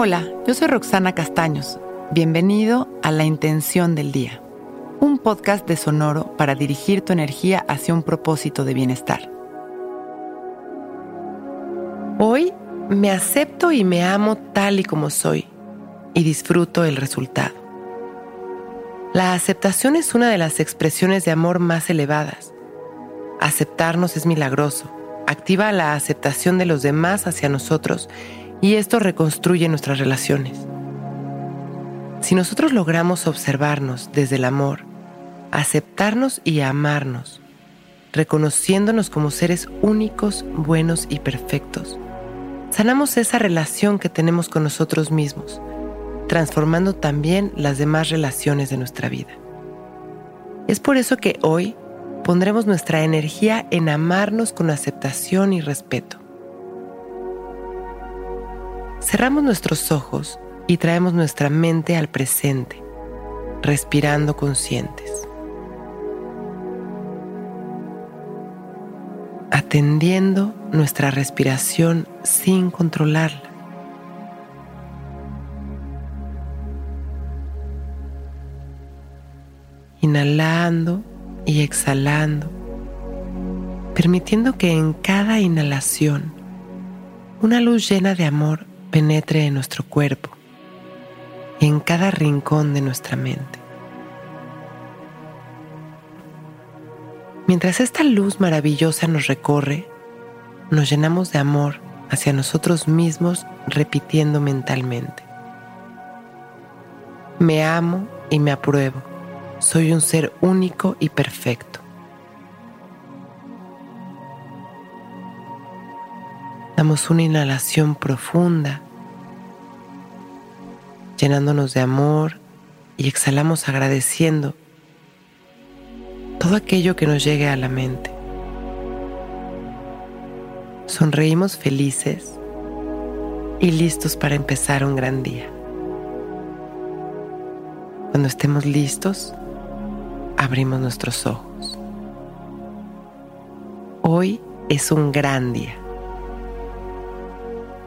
Hola, yo soy Roxana Castaños. Bienvenido a La Intención del Día, un podcast de Sonoro para dirigir tu energía hacia un propósito de bienestar. Hoy me acepto y me amo tal y como soy y disfruto el resultado. La aceptación es una de las expresiones de amor más elevadas. Aceptarnos es milagroso, activa la aceptación de los demás hacia nosotros y esto reconstruye nuestras relaciones. Si nosotros logramos observarnos desde el amor, aceptarnos y amarnos, reconociéndonos como seres únicos, buenos y perfectos, sanamos esa relación que tenemos con nosotros mismos, transformando también las demás relaciones de nuestra vida. Es por eso que hoy pondremos nuestra energía en amarnos con aceptación y respeto. Cerramos nuestros ojos y traemos nuestra mente al presente, respirando conscientes. Atendiendo nuestra respiración sin controlarla. Inhalando y exhalando, permitiendo que en cada inhalación una luz llena de amor penetre en nuestro cuerpo y en cada rincón de nuestra mente. Mientras esta luz maravillosa nos recorre, nos llenamos de amor hacia nosotros mismos repitiendo mentalmente. Me amo y me apruebo. Soy un ser único y perfecto. Damos una inhalación profunda, llenándonos de amor y exhalamos agradeciendo todo aquello que nos llegue a la mente. Sonreímos felices y listos para empezar un gran día. Cuando estemos listos, abrimos nuestros ojos. Hoy es un gran día.